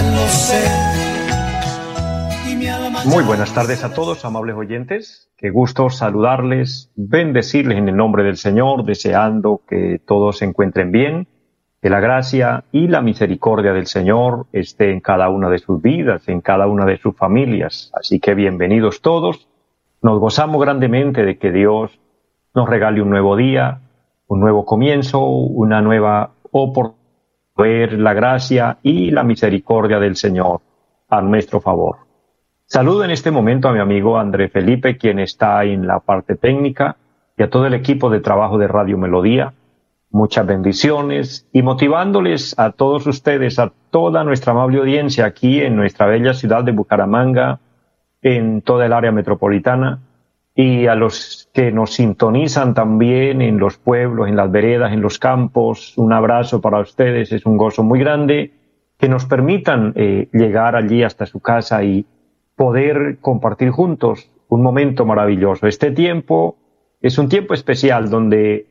bien lo sé. Muy buenas tardes a todos, amables oyentes. Qué gusto saludarles, bendecirles en el nombre del Señor, deseando que todos se encuentren bien, que la gracia y la misericordia del Señor esté en cada una de sus vidas, en cada una de sus familias. Así que bienvenidos todos. Nos gozamos grandemente de que Dios nos regale un nuevo día, un nuevo comienzo, una nueva oportunidad ver la gracia y la misericordia del Señor a nuestro favor. Saludo en este momento a mi amigo André Felipe, quien está en la parte técnica, y a todo el equipo de trabajo de Radio Melodía. Muchas bendiciones y motivándoles a todos ustedes, a toda nuestra amable audiencia aquí en nuestra bella ciudad de Bucaramanga, en toda el área metropolitana, y a los que nos sintonizan también en los pueblos, en las veredas, en los campos. Un abrazo para ustedes, es un gozo muy grande que nos permitan eh, llegar allí hasta su casa y poder compartir juntos un momento maravilloso. Este tiempo es un tiempo especial donde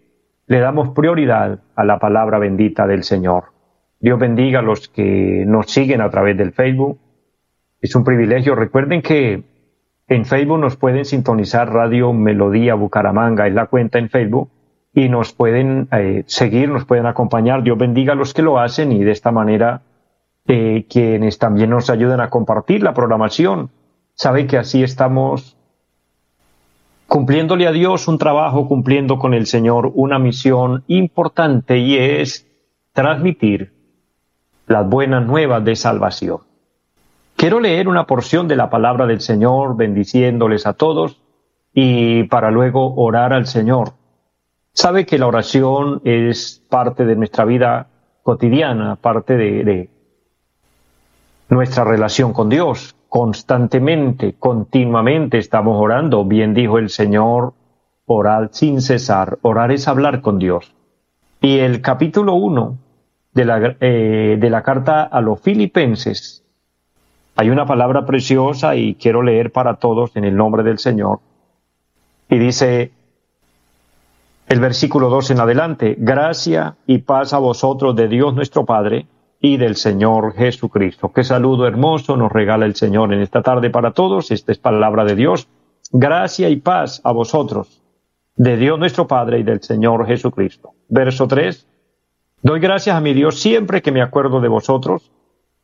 le damos prioridad a la palabra bendita del Señor. Dios bendiga a los que nos siguen a través del Facebook. Es un privilegio. Recuerden que en Facebook nos pueden sintonizar Radio Melodía Bucaramanga, es la cuenta en Facebook, y nos pueden eh, seguir, nos pueden acompañar. Dios bendiga a los que lo hacen y de esta manera eh, quienes también nos ayudan a compartir la programación sabe que así estamos cumpliéndole a Dios un trabajo, cumpliendo con el Señor una misión importante y es transmitir las buenas nuevas de salvación. Quiero leer una porción de la palabra del Señor bendiciéndoles a todos y para luego orar al Señor. Sabe que la oración es parte de nuestra vida cotidiana, parte de, nuestra relación con Dios constantemente, continuamente estamos orando. Bien dijo el Señor, orar sin cesar. Orar es hablar con Dios. Y el capítulo 1 de eh, de la carta a los filipenses, hay una palabra preciosa y quiero leer para todos en el nombre del Señor. Y dice el versículo 2 en adelante, gracia y paz a vosotros de Dios nuestro Padre y del Señor Jesucristo. Qué saludo hermoso nos regala el Señor en esta tarde para todos. Esta es palabra de Dios. Gracia y paz a vosotros, de Dios nuestro Padre y del Señor Jesucristo. Verso 3. Doy gracias a mi Dios siempre que me acuerdo de vosotros,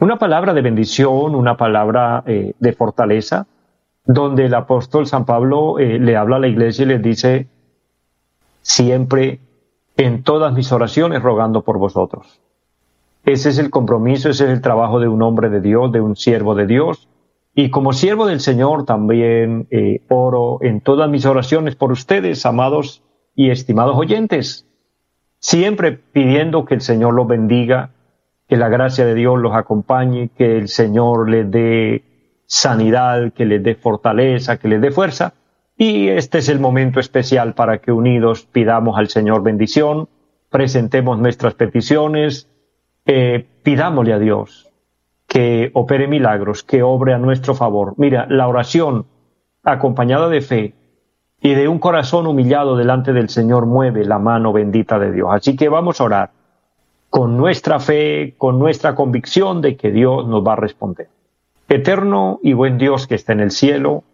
Una palabra de bendición, una palabra eh, de fortaleza, donde el apóstol San Pablo eh, le habla a la iglesia y le dice, siempre en todas mis oraciones rogando por vosotros. Ese es el compromiso, ese es el trabajo de un hombre de Dios, de un siervo de Dios. Y como siervo del Señor también eh, oro en todas mis oraciones por ustedes, amados y estimados oyentes, siempre pidiendo que el Señor los bendiga, que la gracia de Dios los acompañe, que el Señor les dé sanidad, que les dé fortaleza, que les dé fuerza y este es el momento especial para que unidos pidamos al Señor bendición, presentemos nuestras peticiones, eh, pidámosle a Dios que opere milagros, que obre a nuestro favor. Mira, la oración acompañada de fe y de un corazón humillado delante del Señor mueve la mano bendita de Dios. Así que vamos a orar con nuestra fe, con nuestra convicción de que Dios nos va a responder. Eterno y buen Dios que está en el cielo,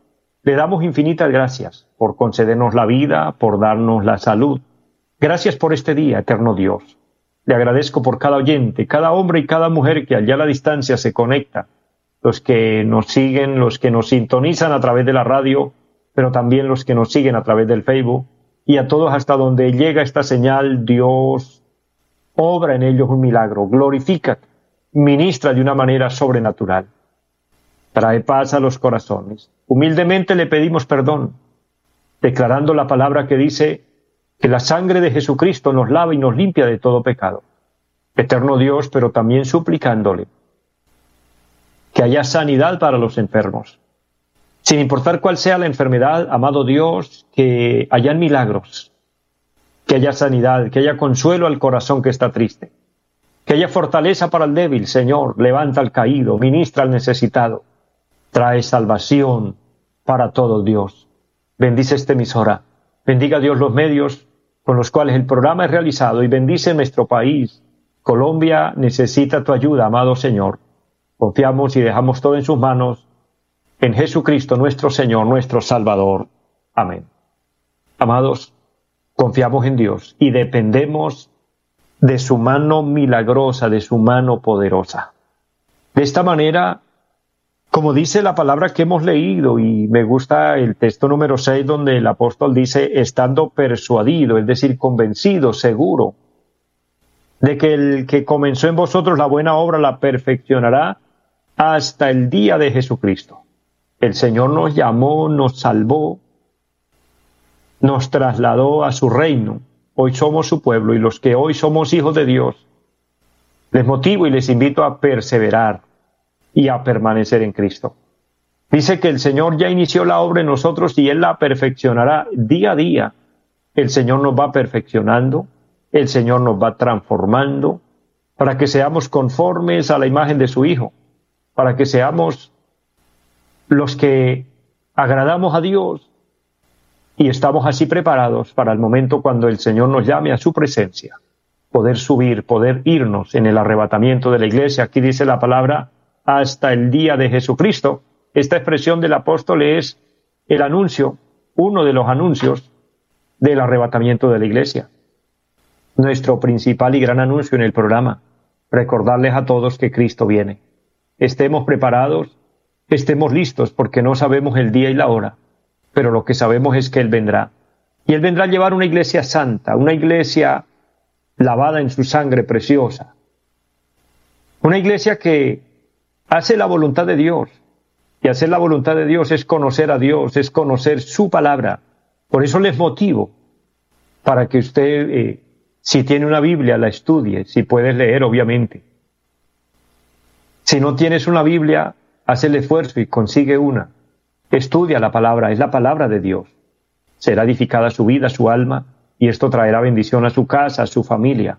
le damos infinitas gracias por concedernos la vida, por darnos la salud. Gracias por este día, eterno Dios. Le agradezco por cada oyente, cada hombre y cada mujer que allá a la distancia se conecta, los que nos siguen, los que nos sintonizan a través de la radio, pero también los que nos siguen a través del Facebook, y a todos hasta donde llega esta señal, Dios obra en ellos un milagro, glorifica, ministra de una manera sobrenatural, trae paz a los corazones. Humildemente le pedimos perdón, declarando la palabra que dice que la sangre de Jesucristo nos lava y nos limpia de todo pecado. Eterno Dios, pero también suplicándole que haya sanidad para los enfermos. Sin importar cuál sea la enfermedad, amado Dios, que hayan milagros, que haya sanidad, que haya consuelo al corazón que está triste, que haya fortaleza para el débil, Señor, levanta al caído, ministra al necesitado, trae salvación para todo Dios. Bendice esta emisora, bendiga Dios los medios con los cuales el programa es realizado y bendice nuestro país. Colombia necesita tu ayuda, amado Señor. Confiamos y dejamos todo en sus manos, en Jesucristo nuestro Señor, nuestro Salvador. Amén. Amados, confiamos en Dios y dependemos de su mano milagrosa, de su mano poderosa. De esta manera, como dice la palabra que hemos leído, y me gusta el texto número 6 donde el apóstol dice, estando persuadido, es decir, convencido, seguro, de que el que comenzó en vosotros la buena obra la perfeccionará hasta el día de Jesucristo. El Señor nos llamó, nos salvó, nos trasladó a su reino. Hoy somos su pueblo y los que hoy somos hijos de Dios, les motivo y les invito a perseverar y a permanecer en Cristo. Dice que el Señor ya inició la obra en nosotros y Él la perfeccionará día a día. El Señor nos va perfeccionando, el Señor nos va transformando para que seamos conformes a la imagen de su Hijo para que seamos los que agradamos a Dios y estamos así preparados para el momento cuando el Señor nos llame a su presencia, poder subir, poder irnos en el arrebatamiento de la iglesia. Aquí dice la palabra hasta el día de Jesucristo. Esta expresión del apóstol es el anuncio, uno de los anuncios del arrebatamiento de la iglesia. Nuestro principal y gran anuncio en el programa, recordarles a todos que Cristo viene estemos preparados, estemos listos, porque no sabemos el día y la hora, pero lo que sabemos es que Él vendrá. Y Él vendrá a llevar una iglesia santa, una iglesia lavada en su sangre preciosa, una iglesia que hace la voluntad de Dios. Y hacer la voluntad de Dios es conocer a Dios, es conocer su palabra. Por eso les motivo para que usted, eh, si tiene una Biblia, la estudie, si puedes leer, obviamente si no tienes una Biblia, haz el esfuerzo y consigue una. Estudia la palabra, es la palabra de Dios. Será edificada su vida, su alma, y esto traerá bendición a su casa, a su familia,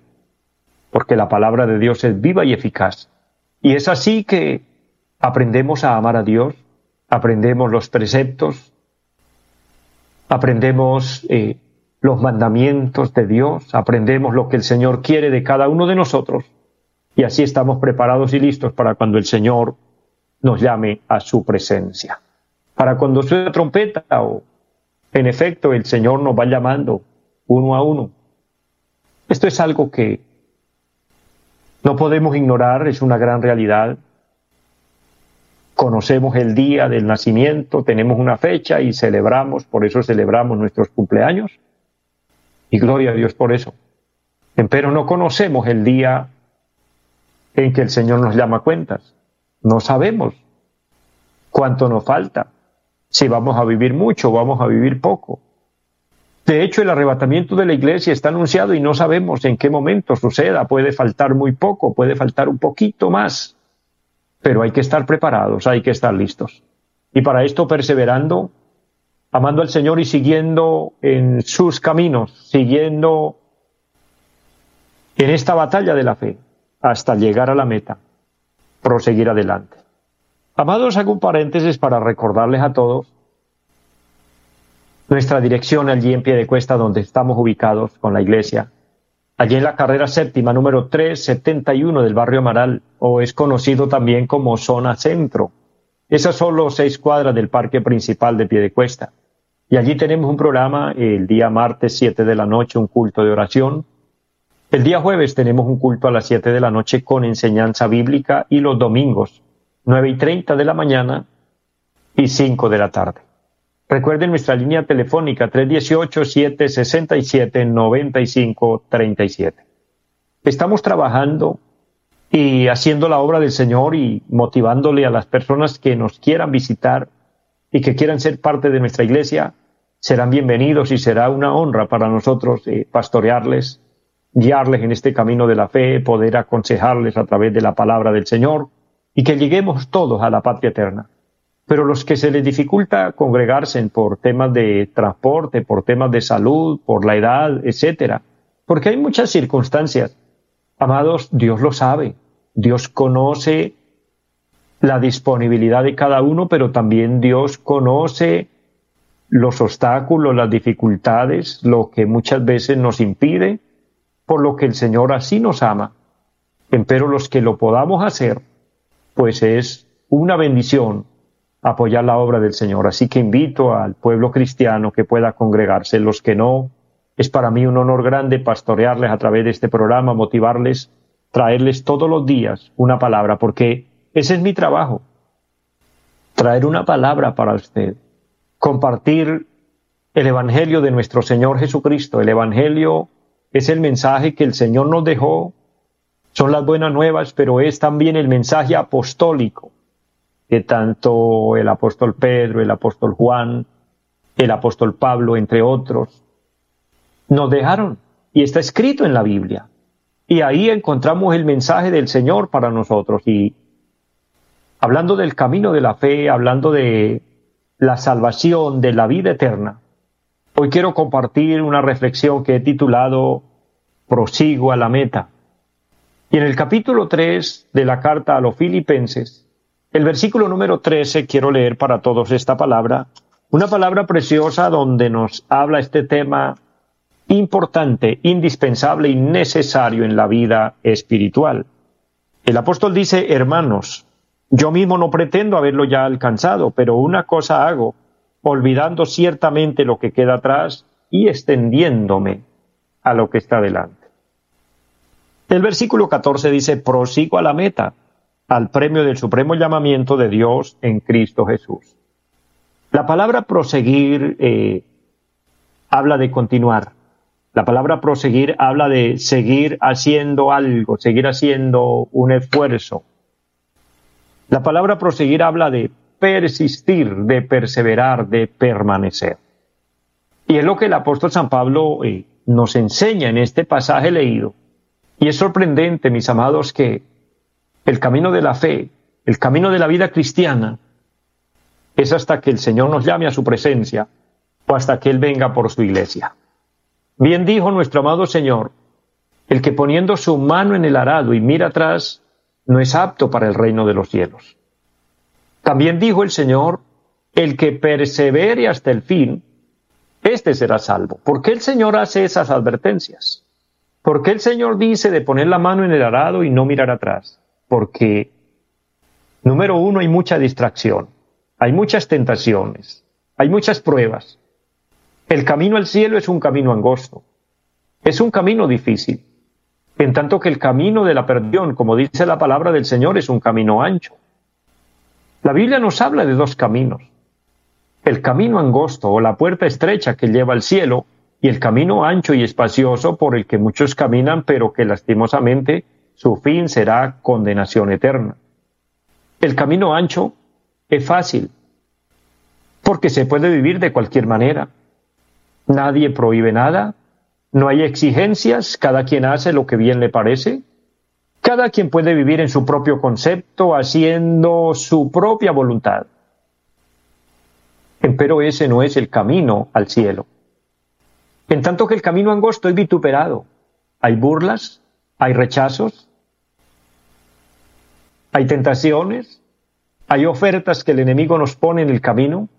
porque la palabra de Dios es viva y eficaz. Y es así que aprendemos a amar a Dios, aprendemos los preceptos, aprendemos eh, los mandamientos de Dios, aprendemos lo que el Señor quiere de cada uno de nosotros y así estamos preparados y listos para cuando el Señor nos llame a su presencia. Para cuando suene la trompeta o en efecto el Señor nos va llamando uno a uno. Esto es algo que no podemos ignorar, es una gran realidad. Conocemos el día del nacimiento, tenemos una fecha y celebramos, por eso celebramos nuestros cumpleaños. Y gloria a Dios por eso. Pero no conocemos el día en que el Señor nos llama cuentas. No sabemos cuánto nos falta, si vamos a vivir mucho o vamos a vivir poco. De hecho, el arrebatamiento de la iglesia está anunciado y no sabemos en qué momento suceda. Puede faltar muy poco, puede faltar un poquito más. Pero hay que estar preparados, hay que estar listos. Y para esto perseverando, amando al Señor y siguiendo en sus caminos, siguiendo en esta batalla de la fe hasta llegar a la meta, proseguir adelante. Amados, hago un paréntesis para recordarles a todos nuestra dirección allí en pie de cuesta donde estamos ubicados con la iglesia. Allí en la carrera séptima número 371 del barrio Amaral, o es conocido también como zona centro. Esas son los seis cuadras del parque principal de pie de cuesta. Y allí tenemos un programa el día martes 7 de la noche, un culto de oración El día jueves tenemos un culto a las 7 de la noche con enseñanza bíblica y los domingos 9 y 30 de la mañana y 5 de la tarde. Recuerden nuestra línea telefónica 318-767-9537. Estamos trabajando y haciendo la obra del Señor y motivándole a las personas que nos quieran visitar y que quieran ser parte de nuestra iglesia, serán bienvenidos y será una honra para nosotros eh, pastorearles, guiarles en este camino de la fe, poder aconsejarles a través de la palabra del Señor y que lleguemos todos a la patria eterna. Pero los que se les dificulta congregarse por temas de transporte, por temas de salud, por la edad, etcétera, porque hay muchas circunstancias. Amados, Dios lo sabe. Dios conoce la disponibilidad de cada uno, pero también Dios conoce los obstáculos, las dificultades, lo que muchas veces nos impide, por lo que el Señor así nos ama. Pero los que lo podamos hacer, pues es una bendición apoyar la obra del Señor. Así que invito al pueblo cristiano que pueda congregarse. Los que no, es para mí un honor grande pastorearles a través de este programa, motivarles, traerles todos los días una palabra, porque ese es mi trabajo. Traer una palabra para usted. Compartir el Evangelio de nuestro Señor Jesucristo. El Evangelio es el mensaje que el Señor nos dejó son las buenas nuevas, pero es también el mensaje apostólico que tanto el apóstol Pedro, el apóstol Juan, el apóstol Pablo, entre otros, nos dejaron y está escrito en la Biblia. Y ahí encontramos el mensaje del Señor para nosotros. Y hablando del camino de la fe, hablando de la salvación, de la vida eterna, hoy quiero compartir una reflexión que he titulado Prosigo a la meta. Y en el capítulo 3 de la carta a los filipenses, el versículo número 13, quiero leer para todos esta palabra, una palabra preciosa donde nos habla este tema importante, indispensable y necesario en la vida espiritual. El apóstol dice, hermanos, yo mismo no pretendo haberlo ya alcanzado, pero una cosa hago, olvidando ciertamente lo que queda atrás y extendiéndome a lo que está delante. El versículo 14 dice, prosigo a la meta, al premio del supremo llamamiento de Dios en Cristo Jesús. La palabra proseguir eh, habla de continuar. La palabra proseguir habla de seguir haciendo algo, seguir haciendo un esfuerzo. La palabra proseguir habla de persistir, de perseverar, de permanecer. Y es lo que el apóstol San Pablo eh, nos enseña en este pasaje leído y es sorprendente, mis amados, que el camino de la fe, el camino de la vida cristiana, es hasta que el Señor nos llame a su presencia o hasta que Él venga por su iglesia. Bien dijo nuestro amado Señor, el que poniendo su mano en el arado y mira atrás, no es apto para el reino de los cielos. También dijo el Señor, el que persevere hasta el fin, éste será salvo. ¿Por qué el Señor hace esas advertencias? ¿Por qué el Señor dice de poner la mano en el arado y no mirar atrás? Porque, número uno, hay mucha distracción, hay muchas tentaciones, hay muchas pruebas. El camino al cielo es un camino angosto, es un camino difícil, en tanto que el camino de la perdición, como dice la palabra del Señor, es un camino ancho. La Biblia nos habla de dos caminos. El camino angosto o la puerta estrecha que lleva al cielo y el camino ancho y espacioso por el que muchos caminan, pero que lastimosamente su fin será condenación eterna. El camino ancho es fácil, porque se puede vivir de cualquier manera. Nadie prohíbe nada, no hay exigencias, cada quien hace lo que bien le parece. Cada quien puede vivir en su propio concepto, haciendo su propia voluntad. Pero ese no es el camino al cielo. En tanto que el camino angosto es vituperado. Hay burlas, hay rechazos, hay tentaciones, hay ofertas que el enemigo nos pone en el camino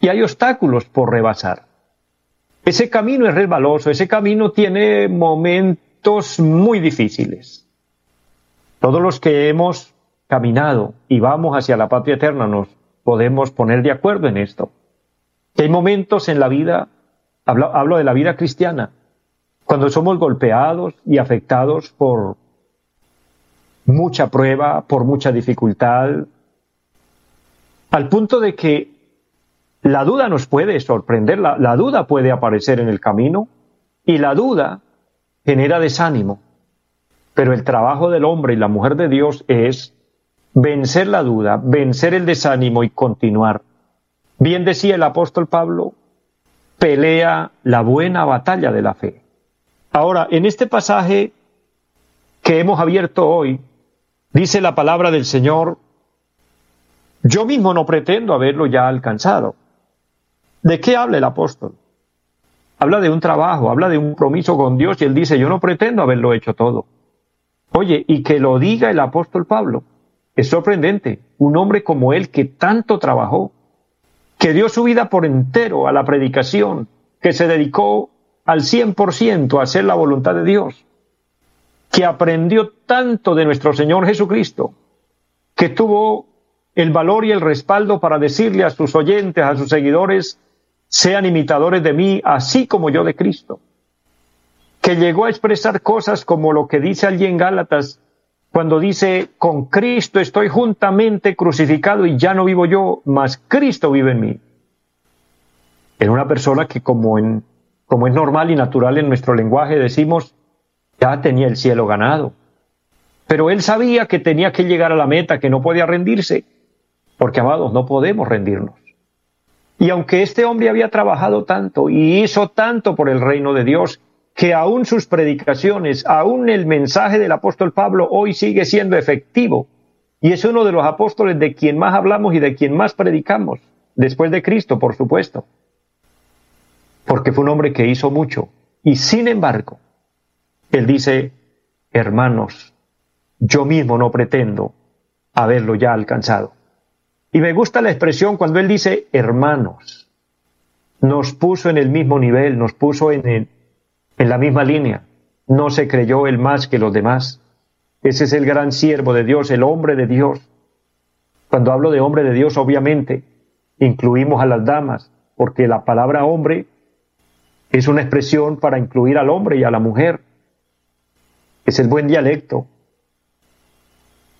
y hay obstáculos por rebasar. Ese camino es resbaloso, ese camino tiene momentos muy difíciles. Todos los que hemos caminado y vamos hacia la patria eterna nos podemos poner de acuerdo en esto. hay momentos en la vida hablo, de la vida cristiana, cuando somos golpeados y afectados por mucha prueba, por mucha dificultad, al punto de que la duda nos puede sorprender, la, duda puede aparecer en el camino y la duda genera desánimo. Pero el trabajo del hombre y la mujer de Dios es vencer la duda, vencer el desánimo y continuar. Bien decía el apóstol Pablo, pelea la buena batalla de la fe. Ahora, en este pasaje que hemos abierto hoy, dice la palabra del Señor, yo mismo no pretendo haberlo ya alcanzado. ¿De qué habla el apóstol? Habla de un trabajo, habla de un compromiso con Dios y él dice, yo no pretendo haberlo hecho todo. Oye, y que lo diga el apóstol Pablo. Es sorprendente, un hombre como él que tanto trabajó, que dio su vida por entero a la predicación, que se dedicó al 100% a hacer la voluntad de Dios, que aprendió tanto de nuestro Señor Jesucristo, que tuvo el valor y el respaldo para decirle a sus oyentes, a sus seguidores, sean imitadores de mí, así como yo de Cristo, que llegó a expresar cosas como lo que dice allí en Gálatas, cuando dice, con Cristo estoy juntamente crucificado y ya no vivo yo, mas Cristo vive en mí. Era una persona que como, en, como es normal y natural en nuestro lenguaje decimos, ya tenía el cielo ganado. Pero él sabía que tenía que llegar a la meta, que no podía rendirse, porque amados, no podemos rendirnos. Y aunque este hombre había trabajado tanto y hizo tanto por el reino de Dios, que aún sus predicaciones, aún el mensaje del apóstol Pablo hoy sigue siendo efectivo. Y es uno de los apóstoles de quien más hablamos y de quien más predicamos, después de Cristo, por supuesto. Porque fue un hombre que hizo mucho. Y sin embargo, él dice, hermanos, yo mismo no pretendo haberlo ya alcanzado. Y me gusta la expresión cuando él dice hermanos. Nos puso en el mismo nivel, nos puso en el, en la misma línea. No se creyó el más que los demás. Ese es el gran siervo de Dios, el hombre de Dios. Cuando hablo de hombre de Dios, obviamente, incluimos a las damas, porque la palabra hombre es una expresión para incluir al hombre y a la mujer. Es el buen dialecto.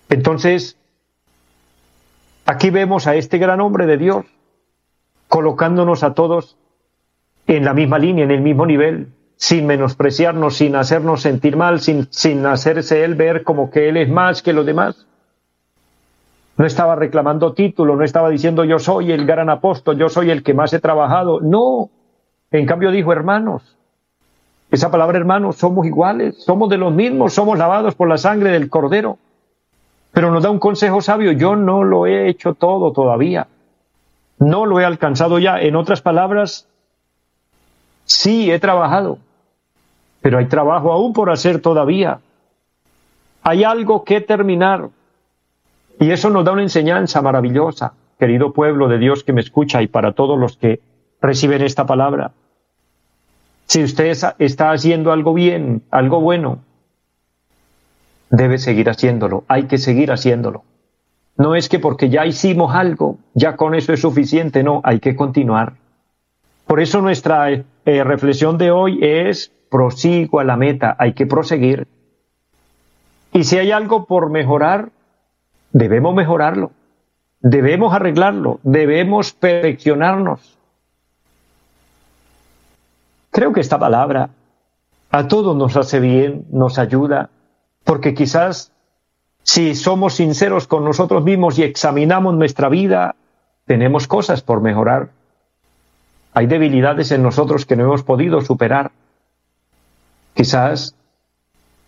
Entonces, aquí vemos a este gran hombre de Dios colocándonos a todos en la misma línea, en el mismo nivel, sin menospreciarnos, sin hacernos sentir mal, sin, sin hacerse él ver como que él es más que los demás. No estaba reclamando título, no estaba diciendo yo soy el gran apóstol, yo soy el que más he trabajado. No, en cambio dijo hermanos. Esa palabra hermanos, somos iguales, somos de los mismos, somos lavados por la sangre del cordero. Pero nos da un consejo sabio, yo no lo he hecho todo todavía. No lo he alcanzado ya. En otras palabras, Sí, he trabajado, pero hay trabajo aún por hacer todavía. Hay algo que terminar. Y eso nos da una enseñanza maravillosa, querido pueblo de Dios que me escucha y para todos los que reciben esta palabra. Si usted está haciendo algo bien, algo bueno, debe seguir haciéndolo, hay que seguir haciéndolo. No es que porque ya hicimos algo, ya con eso es suficiente, no, hay que continuar. Por eso nuestra eh, reflexión de hoy es prosigo a la meta, hay que proseguir. Y si hay algo por mejorar, debemos mejorarlo, debemos arreglarlo, debemos perfeccionarnos. Creo que esta palabra a todos nos hace bien, nos ayuda, porque quizás si somos sinceros con nosotros mismos y examinamos nuestra vida, tenemos cosas por mejorar. Hay debilidades en nosotros que no hemos podido superar. Quizás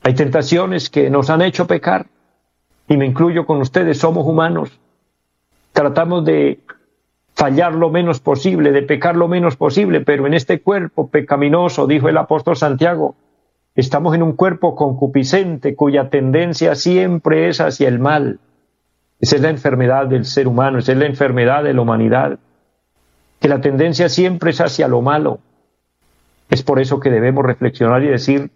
hay tentaciones que nos han hecho pecar, y me incluyo con ustedes, somos humanos. Tratamos de fallar lo menos posible, de pecar lo menos posible, pero en este cuerpo pecaminoso, dijo el apóstol Santiago, estamos en un cuerpo concupiscente cuya tendencia siempre es hacia el mal. Esa es la enfermedad del ser humano, esa es la enfermedad de la humanidad que la tendencia siempre es hacia lo malo. Es por eso que debemos reflexionar y decir,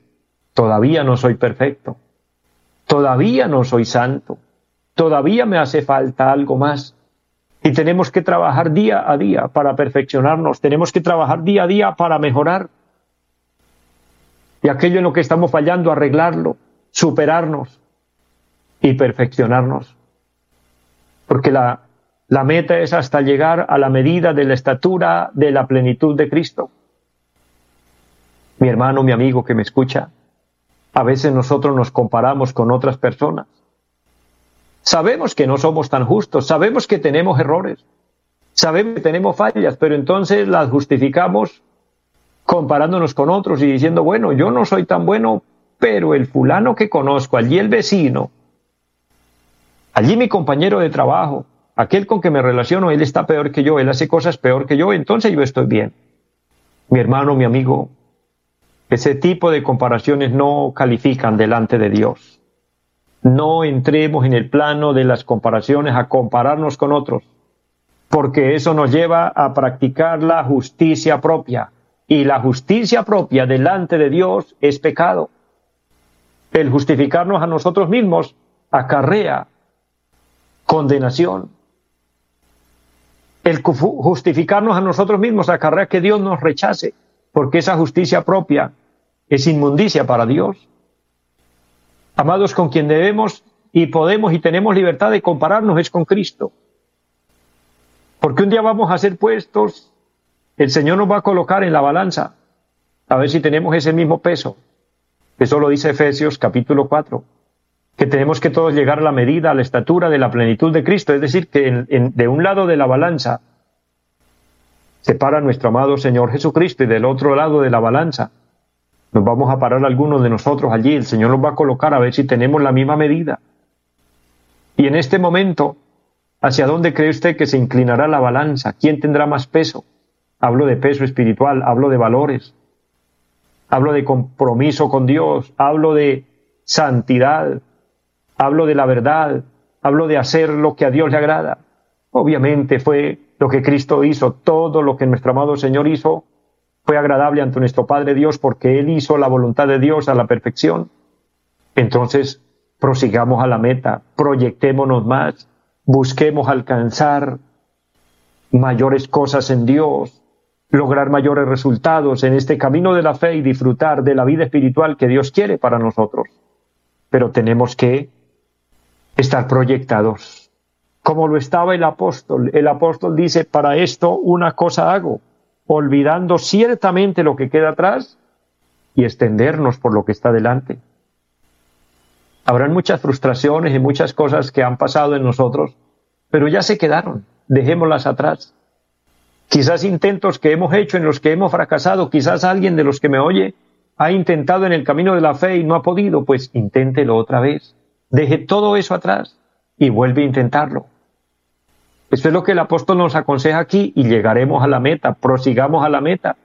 todavía no soy perfecto, todavía no soy santo, todavía me hace falta algo más. Y tenemos que trabajar día a día para perfeccionarnos, tenemos que trabajar día a día para mejorar. y aquello en lo que estamos fallando, arreglarlo, superarnos y perfeccionarnos. Porque la, la meta es hasta llegar a la medida de la estatura de la plenitud de Cristo. Mi hermano, mi amigo que me escucha, a veces nosotros nos comparamos con otras personas. Sabemos que no somos tan justos, sabemos que tenemos errores, sabemos que tenemos fallas, pero entonces las justificamos comparándonos con otros y diciendo, bueno, yo no soy tan bueno, pero el fulano que conozco, allí el vecino, allí mi compañero de trabajo, aquel con que me relaciono, él está peor que yo, él hace cosas peor que yo, entonces yo estoy bien. Mi hermano, mi amigo, ese tipo de comparaciones no califican delante de Dios. No entremos en el plano de las comparaciones a compararnos con otros, porque eso nos lleva a practicar la justicia propia. Y la justicia propia delante de Dios es pecado. El justificarnos a nosotros mismos acarrea condenación. El justificarnos a nosotros mismos acarrea que Dios nos rechace, porque esa justicia propia es inmundicia para Dios. Amados, con quien debemos y podemos y tenemos libertad de compararnos es con Cristo. Porque un día vamos a ser puestos, el Señor nos va a colocar en la balanza, a ver si tenemos ese mismo peso. Eso lo dice Efesios capítulo 4, que tenemos que todos llegar a la medida, a la estatura de la plenitud de Cristo. Es decir, que de un lado de la balanza se para nuestro amado Señor Jesucristo y del otro lado de la balanza nos vamos a parar algunos de nosotros allí, el Señor nos va a colocar a ver si tenemos la misma medida. Y en este momento, ¿hacia dónde cree usted que se inclinará la balanza? ¿Quién tendrá más peso? Hablo de peso espiritual, hablo de valores, hablo de compromiso con Dios, hablo de santidad, hablo de la verdad, hablo de hacer lo que a Dios le agrada. Obviamente fue lo que Cristo hizo, todo lo que nuestro amado Señor hizo fue agradable ante nuestro Padre Dios porque Él hizo la voluntad de Dios a la perfección. Entonces, prosigamos a la meta, proyectémonos más, busquemos alcanzar mayores cosas en Dios, lograr mayores resultados en este camino de la fe y disfrutar de la vida espiritual que Dios quiere para nosotros. Pero tenemos que estar proyectados, como lo estaba el apóstol. El apóstol dice, para esto una cosa hago, olvidando ciertamente lo que queda atrás y extendernos por lo que está delante. Habrán muchas frustraciones y muchas cosas que han pasado en nosotros, pero ya se quedaron, dejémoslas atrás. Quizás intentos que hemos hecho en los que hemos fracasado, quizás alguien de los que me oye ha intentado en el camino de la fe y no ha podido, pues inténtelo otra vez. Deje todo eso atrás y vuelve a intentarlo. Eso es lo que el apóstol nos aconseja aquí y llegaremos a la meta, prosigamos a la meta.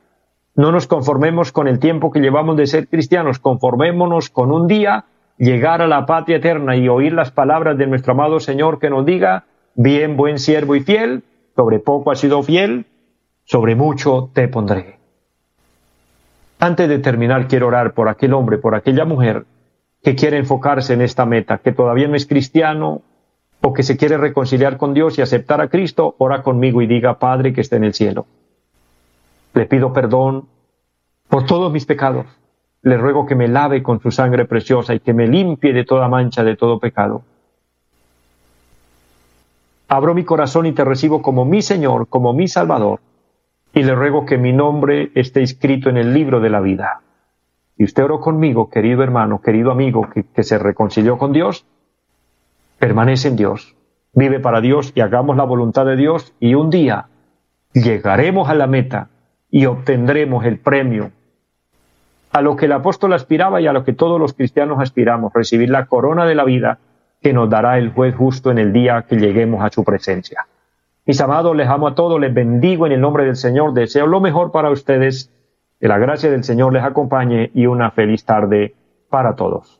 No nos conformemos con el tiempo que llevamos de ser cristianos, conformémonos con un día llegar a la patria eterna y oír las palabras de nuestro amado Señor que nos diga, bien, buen siervo y fiel, sobre poco has sido fiel, sobre mucho te pondré. Antes de terminar, quiero orar por aquel hombre, por aquella mujer que quiere enfocarse en esta meta, que todavía no es cristiano, o que se quiere reconciliar con Dios y aceptar a Cristo, ora conmigo y diga, Padre que esté en el cielo. Le pido perdón por todos mis pecados. Le ruego que me lave con su sangre preciosa y que me limpie de toda mancha, de todo pecado. Abro mi corazón y te recibo como mi Señor, como mi Salvador, y le ruego que mi nombre esté escrito en el libro de la vida. Y usted oró conmigo, querido hermano, querido amigo, que, que se reconcilió con Dios, permanece en Dios, vive para Dios y hagamos la voluntad de Dios y un día llegaremos a la meta y obtendremos el premio a lo que el apóstol aspiraba y a lo que todos los cristianos aspiramos, recibir la corona de la vida que nos dará el juez justo en el día que lleguemos a su presencia. Mis amados, les amo a todos, les bendigo en el nombre del Señor, deseo lo mejor para ustedes, que la gracia del Señor les acompañe y una feliz tarde para todos.